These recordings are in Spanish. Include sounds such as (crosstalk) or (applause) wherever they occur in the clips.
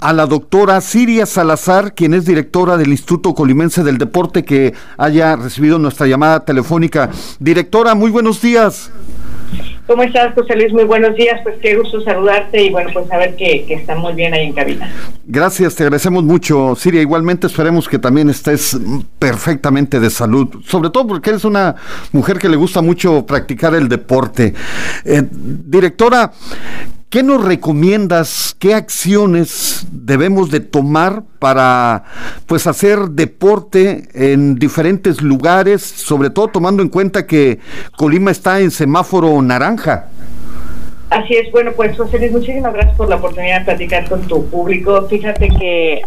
a la doctora Siria Salazar, quien es directora del Instituto Colimense del Deporte, que haya recibido nuestra llamada telefónica. Directora, muy buenos días. ¿Cómo estás, José Luis? Muy buenos días. Pues qué gusto saludarte y bueno, pues saber que, que está muy bien ahí en cabina. Gracias, te agradecemos mucho, Siria. Igualmente esperemos que también estés perfectamente de salud, sobre todo porque eres una mujer que le gusta mucho practicar el deporte. Eh, directora, ¿Qué nos recomiendas? ¿Qué acciones debemos de tomar para pues hacer deporte en diferentes lugares, sobre todo tomando en cuenta que Colima está en semáforo naranja? Así es, bueno, pues José Luis, muchísimas gracias por la oportunidad de platicar con tu público. Fíjate que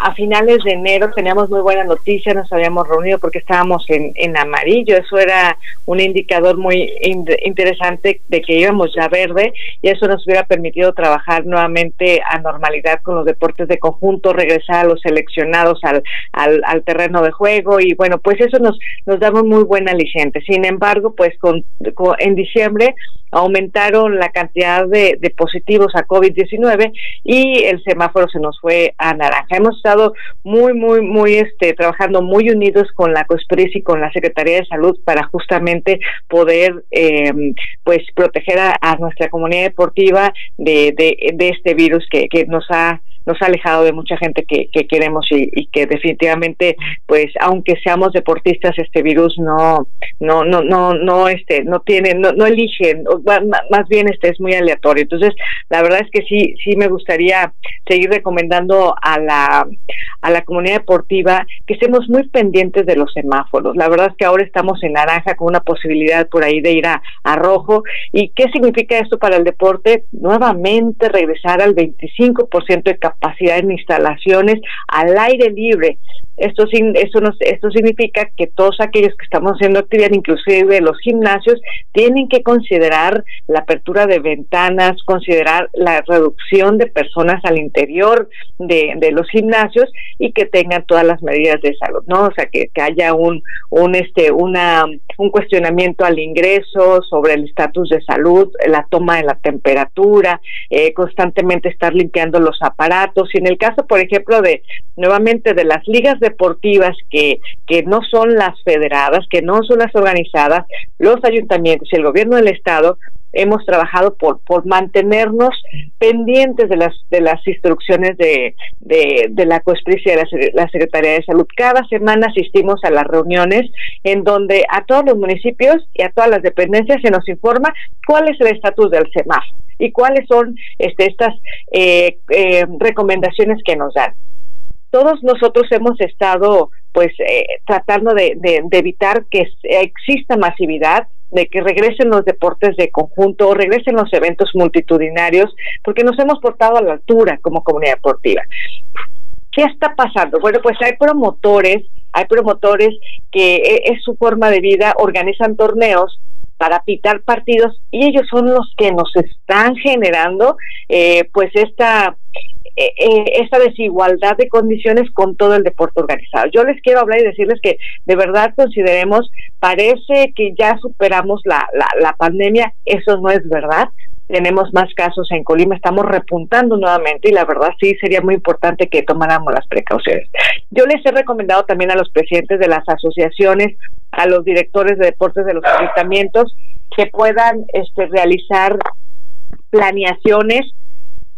a finales de enero teníamos muy buena noticia, nos habíamos reunido porque estábamos en, en amarillo, eso era un indicador muy interesante de que íbamos ya verde y eso nos hubiera permitido trabajar nuevamente a normalidad con los deportes de conjunto, regresar a los seleccionados al, al, terreno de juego y bueno, pues eso nos, nos daba muy buena aliciente. Sin embargo, pues con, en diciembre aumentaron la cantidad de, de positivos a COVID-19 y el semáforo se nos fue a naranja. Hemos estado muy, muy, muy, este, trabajando muy unidos con la COSPRIS y con la Secretaría de Salud para justamente poder, eh, pues, proteger a, nuestra comunidad deportiva de, de, de este virus que, que nos ha nos ha alejado de mucha gente que, que queremos y, que definitivamente pues aunque seamos deportistas este virus no no no no no este no tiene no, no eligen más bien este es muy aleatorio. Entonces la verdad es que sí sí me gustaría seguir recomendando a la a la comunidad deportiva que estemos muy pendientes de los semáforos. La verdad es que ahora estamos en naranja con una posibilidad por ahí de ir a, a rojo. Y qué significa esto para el deporte nuevamente regresar al 25% de capacidad capacidad en instalaciones al aire libre. Esto, esto, nos, esto significa que todos aquellos que estamos haciendo actividad, inclusive los gimnasios, tienen que considerar la apertura de ventanas, considerar la reducción de personas al interior de, de los gimnasios y que tengan todas las medidas de salud, ¿no? O sea, que, que haya un, un, este, una, un cuestionamiento al ingreso sobre el estatus de salud, la toma de la temperatura, eh, constantemente estar limpiando los aparatos. Y en el caso, por ejemplo, de nuevamente de las ligas deportivas que, que no son las federadas, que no son las organizadas, los ayuntamientos y el gobierno del estado hemos trabajado por, por mantenernos pendientes de las, de las instrucciones de, de, la COSPRIS y de la, la, Secretaría de Salud. Cada semana asistimos a las reuniones en donde a todos los municipios y a todas las dependencias se nos informa cuál es el estatus del semáforo y cuáles son este, estas eh, eh, recomendaciones que nos dan todos nosotros hemos estado pues eh, tratando de, de, evitar que exista masividad, de que regresen los deportes de conjunto o regresen los eventos multitudinarios, porque nos hemos portado a la altura como comunidad deportiva. ¿Qué está pasando? Bueno, pues hay promotores, hay promotores que e, es su forma de vida, organizan torneos para pitar partidos y ellos son los que nos están generando eh, pues esta eh, eh, esta desigualdad de condiciones con todo el deporte organizado. Yo les quiero hablar y decirles que de verdad consideremos, parece que ya superamos la, la, la pandemia, eso no es verdad, tenemos más casos en Colima, estamos repuntando nuevamente y la verdad sí sería muy importante que tomáramos las precauciones. Yo les he recomendado también a los presidentes de las asociaciones, a los directores de deportes de los ayuntamientos que puedan este, realizar planeaciones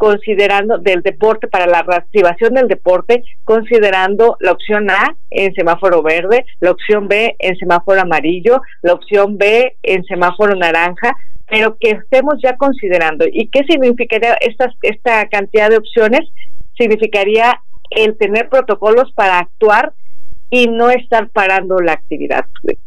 considerando del deporte para la reactivación del deporte, considerando la opción A en semáforo verde, la opción B en semáforo amarillo, la opción B en semáforo naranja, pero que estemos ya considerando. ¿Y qué significaría esta, esta cantidad de opciones? Significaría el tener protocolos para actuar y no estar parando la actividad.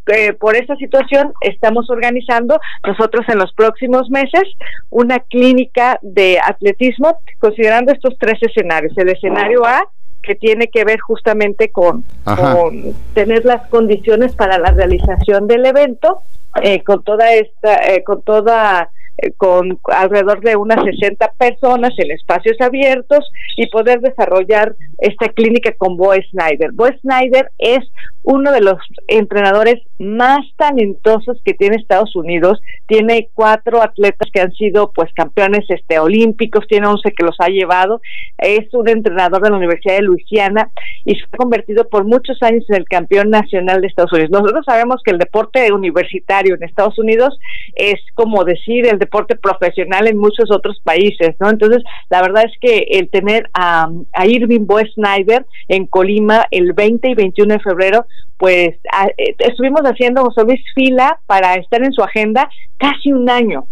Eh, por esa situación estamos organizando nosotros en los próximos meses una clínica de atletismo considerando estos tres escenarios. El escenario A, que tiene que ver justamente con, con tener las condiciones para la realización del evento, eh, con toda esta, eh, con toda con alrededor de unas 60 personas en espacios abiertos y poder desarrollar esta clínica con Bo Snyder. Bo Snyder es uno de los entrenadores más talentosos que tiene Estados Unidos. Tiene cuatro atletas que han sido pues campeones este olímpicos, tiene 11 que los ha llevado. Es un entrenador de la Universidad de Luisiana y se ha convertido por muchos años en el campeón nacional de Estados Unidos. Nosotros sabemos que el deporte universitario en Estados Unidos es como decir el deporte profesional en muchos otros países, ¿no? Entonces, la verdad es que el tener a, a Irving Boe Snyder en Colima el 20 y 21 de febrero pues eh, estuvimos haciendo José Luis fila para estar en su agenda casi un año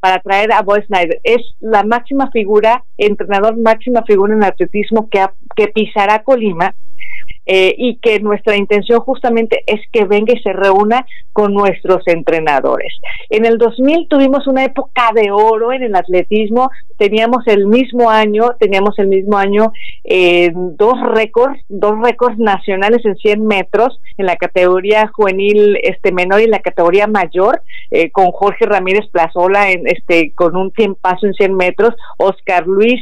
para traer a Boy Snyder. Es la máxima figura, entrenador máxima figura en atletismo que, que pisará Colima eh, y que nuestra intención justamente es que venga y se reúna con nuestros entrenadores. En el 2000 tuvimos una época de oro en el atletismo, teníamos el mismo año, teníamos el mismo año eh, dos récords, dos récords nacionales en 100 metros en la categoría juvenil este menor y en la categoría mayor, eh, con Jorge Ramírez Plazola en este con un tiempazo en 100 metros, Oscar Luis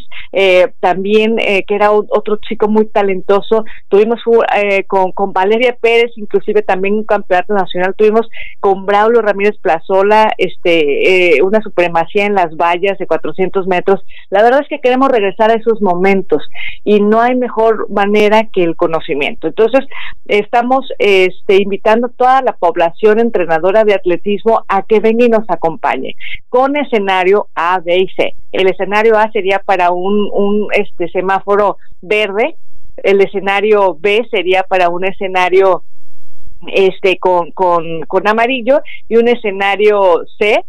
también que era otro chico muy talentoso, tuvimos eh, con, con Valeria Pérez, inclusive también un campeonato nacional, tuvimos con Braulio Ramírez Plazola, este, eh, una supremacía en las vallas de 400 metros. La verdad es que queremos regresar a esos momentos y no hay mejor manera que el conocimiento. Entonces, estamos este, invitando a toda la población entrenadora de atletismo a que venga y nos acompañe con escenario A, B y C. El escenario A sería para un, un este semáforo verde el escenario B sería para un escenario este con, con, con amarillo y un escenario C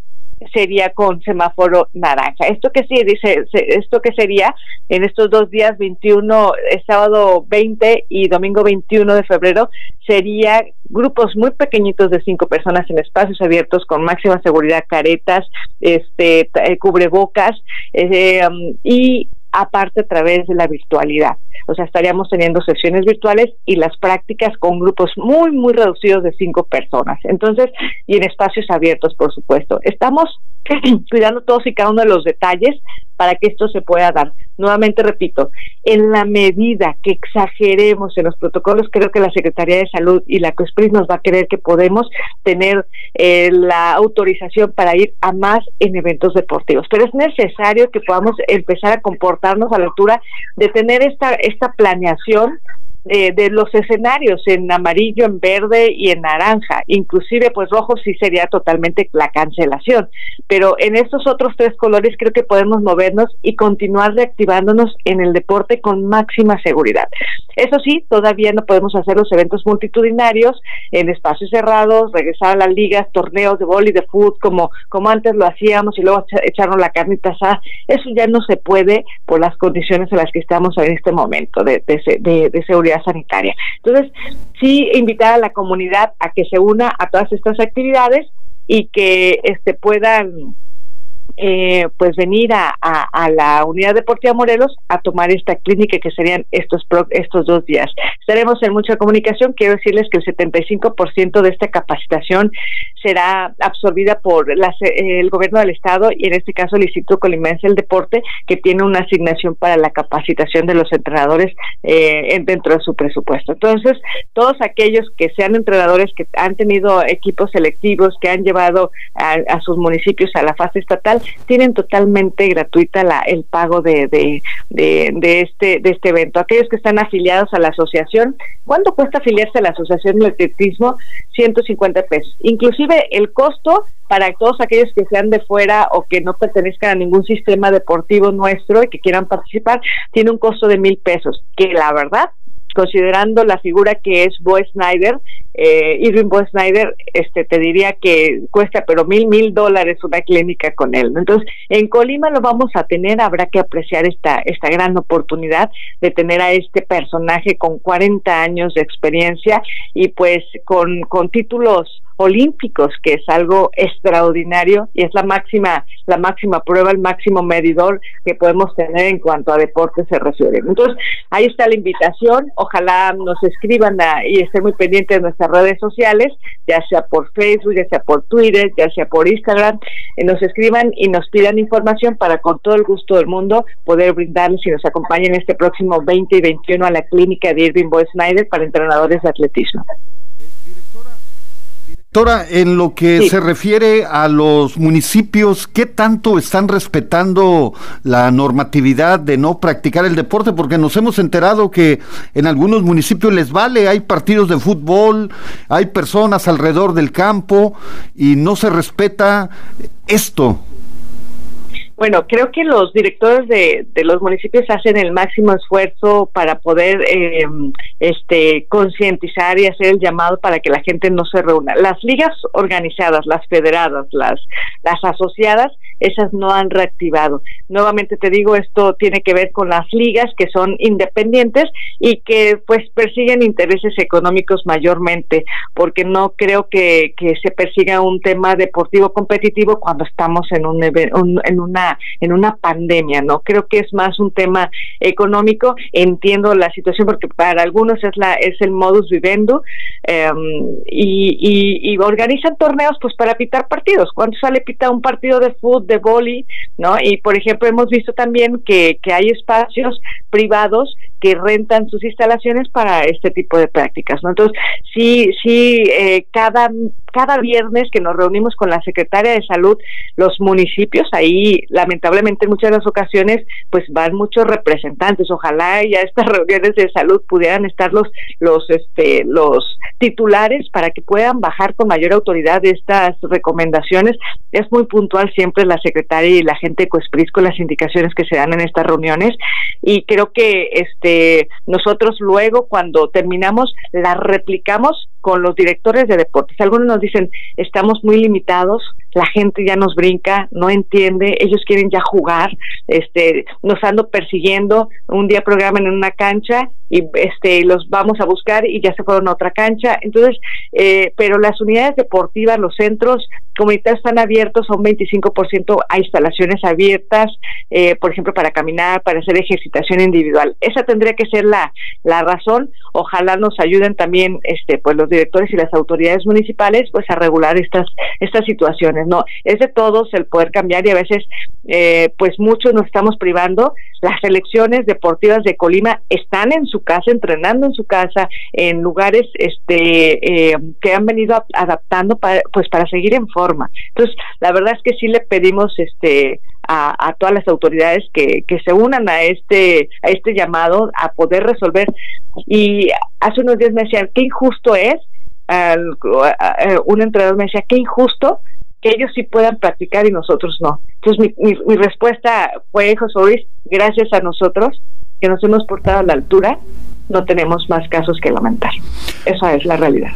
sería con semáforo naranja. Esto que sí dice, esto que sería en estos dos días 21, eh, sábado 20 y domingo 21 de febrero sería grupos muy pequeñitos de cinco personas en espacios abiertos con máxima seguridad, caretas, este, eh, cubrebocas eh, um, y aparte a través de la virtualidad. O sea, estaríamos teniendo sesiones virtuales y las prácticas con grupos muy, muy reducidos de cinco personas. Entonces, y en espacios abiertos, por supuesto. Estamos (clears throat) cuidando todos y cada uno de los detalles para que esto se pueda dar. Nuevamente repito, en la medida que exageremos en los protocolos, creo que la Secretaría de Salud y la COSPRIS nos va a querer que podemos tener eh, la autorización para ir a más en eventos deportivos. Pero es necesario que podamos empezar a comportarnos a la altura de tener esta, esta planeación eh, de los escenarios en amarillo, en verde y en naranja. Inclusive, pues rojo sí sería totalmente la cancelación. Pero en estos otros tres colores creo que podemos movernos y continuar reactivándonos en el deporte con máxima seguridad. Eso sí, todavía no podemos hacer los eventos multitudinarios en espacios cerrados, regresar a las ligas, torneos de boli, de fútbol, como, como antes lo hacíamos y luego echarnos la carnita asada. Eso ya no se puede por las condiciones en las que estamos en este momento de, de, de seguridad sanitaria. Entonces, sí invitar a la comunidad a que se una a todas estas actividades y que este puedan eh, pues venir a, a, la unidad deportiva Morelos a tomar esta clínica que serían estos estos dos días. Estaremos en mucha comunicación. Quiero decirles que el 75% de esta capacitación será absorbida por el gobierno del estado y en este caso el Instituto Colimense del Deporte que tiene una asignación para la capacitación de los entrenadores eh, dentro de su presupuesto. Entonces, todos aquellos que sean entrenadores que han tenido equipos selectivos, que han llevado a sus municipios a la fase estatal, tienen totalmente gratuita la, el pago de, de, de, este, de este evento. Aquellos que están afiliados a la asociación, ¿cuánto cuesta afiliarse a la Asociación de Atletismo? 150 pesos. Inclusive el costo para todos aquellos que sean de fuera o que no pertenezcan a ningún sistema deportivo nuestro y que quieran participar, tiene un costo de mil pesos, que la verdad considerando la figura que es Bo Snyder, eh, Irving Bo Snyder, este, te diría que cuesta pero mil, mil dólares una clínica con él. Entonces, en Colima lo vamos a tener, habrá que apreciar esta, esta gran oportunidad de tener a este personaje con 40 años de experiencia y pues con, con títulos olímpicos, que es algo extraordinario y es la máxima, la máxima prueba, el máximo medidor que podemos tener en cuanto a deporte se refiere. Entonces, ahí está la invitación, ojalá nos escriban y estén muy pendientes de nuestras redes sociales, ya sea por Facebook, ya sea por Twitter, ya sea por Instagram, nos escriban y nos pidan información para con todo el gusto del mundo poder brindarles y nos acompañen este próximo 20 y 21 a la clínica de Irving Boy Snyder para entrenadores de atletismo. Doctora, en lo que se refiere a los municipios, ¿qué tanto están respetando la normatividad de no practicar el deporte? Porque nos hemos enterado que en algunos municipios les vale, hay partidos de fútbol, hay personas alrededor del campo y no se respeta esto. Bueno, creo que los directores de, los municipios hacen el máximo esfuerzo para poder eh, este, concientizar y hacer el llamado para que la gente no se reúna. Las ligas organizadas, las federadas, las, las asociadas, esas no han reactivado. Nuevamente te digo, esto tiene que ver con las ligas que son independientes y que pues persiguen intereses económicos mayormente, porque no creo que, que se persiga un tema deportivo competitivo cuando estamos en, un, en una en una pandemia, ¿no? Creo que es más un tema económico. Entiendo la situación porque para algunos es la es el modus vivendi em, y, organizan torneos pues para pitar partidos. Cuando sale pita un partido de fútbol, de boli, ¿no? Y por ejemplo hemos visto también que, que hay espacios privados que rentan sus instalaciones para este tipo de prácticas, ¿no? Entonces, sí, sí, eh, cada cada viernes que nos reunimos con la secretaria de salud, los municipios, ahí lamentablemente en muchas de las ocasiones, pues van muchos representantes. Ojalá ya estas (laughs) reuniones de salud pudieran estar los, los, este, los titulares para que puedan bajar con mayor autoridad estas recomendaciones. Es muy puntual siempre la secretaria y la gente de Coespris con las indicaciones que se dan en estas reuniones y creo que este nosotros luego cuando terminamos las replicamos con los directores de deportes. Algunos nos dicen, estamos muy limitados, la gente ya nos brinca, no entiende, ellos quieren ya jugar, este, nos ando persiguiendo, un día programan en una cancha y este los vamos a buscar y ya se fueron a otra cancha. Entonces, eh, pero las unidades deportivas, los centros comunitarios están abiertos un 25% a instalaciones abiertas, eh, por ejemplo, para caminar, para hacer ejercitación individual. Esa tendría que ser la, la razón. Ojalá nos ayuden también este, pues los directores y las autoridades municipales pues a regular estas, estas situaciones. No, es de todos el poder cambiar y a veces eh, pues muchos nos estamos privando. Las selecciones deportivas de Colima están en su casa, entrenando en su casa, en lugares este eh, que han venido adaptando para, pues para seguir en forma. Entonces, la verdad es que sí le pedimos este a, todas las autoridades que, que se unan a este a este llamado a poder resolver y hace unos días me decían qué injusto es un entrenador me decía qué injusto que ellos sí puedan practicar y nosotros no. Entonces mi respuesta fue, José Luis, gracias a nosotros que nos hemos portado a la altura, no tenemos más casos que lamentar. Esa es la realidad.